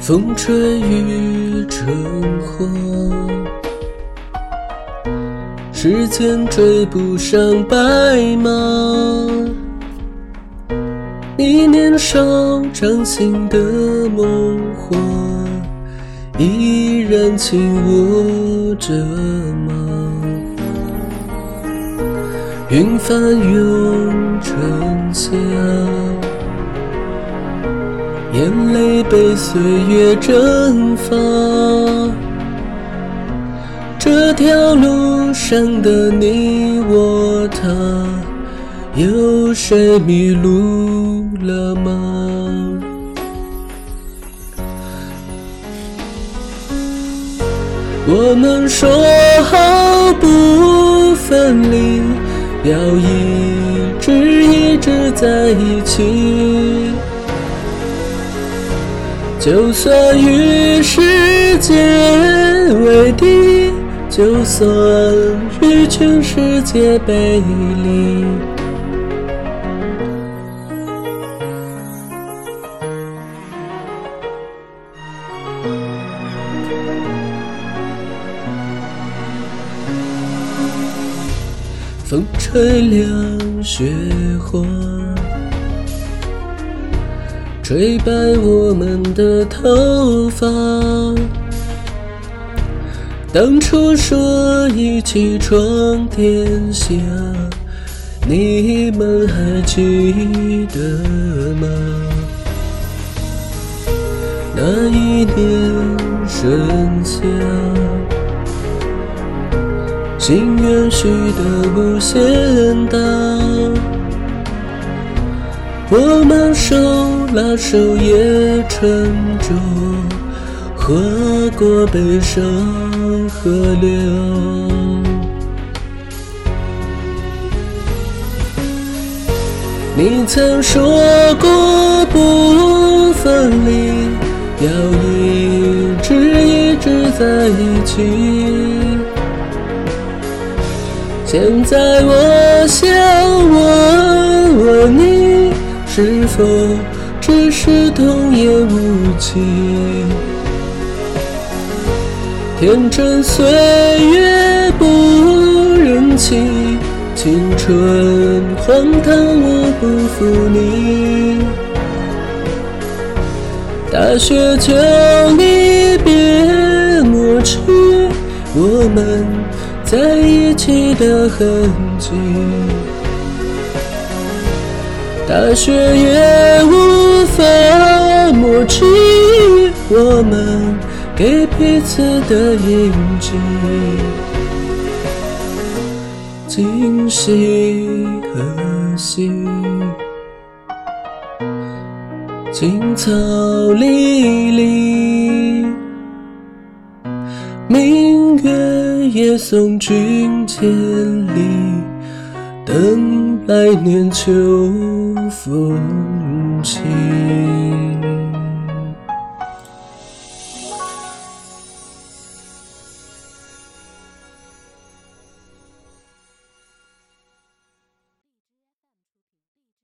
风吹雨成花时间追不上白马你年少掌心的梦话，依然紧握着吗？云翻涌成夏。眼泪被岁月蒸发，这条路上的你我他，有谁迷路了吗？我们说好不分离，要一直一直在一起。就算与世界为敌，就算与全世界背离，风吹凉雪花。吹白我们的头发。当初说一起闯天下，你们还记得吗？那一年盛夏，心愿许得无限大。我们手拉手也沉着，划过悲伤河流。你曾说过不分离，要一直一直在一起。现在我想问问你。是否只是童言无忌？天真岁月不忍欺，青春荒唐我不负你。大雪求你别抹去我们在起的痕迹。大雪也无法抹去我们给彼此的印记，今夕何夕？青草离离，明月夜送君千里，等来年秋。风起。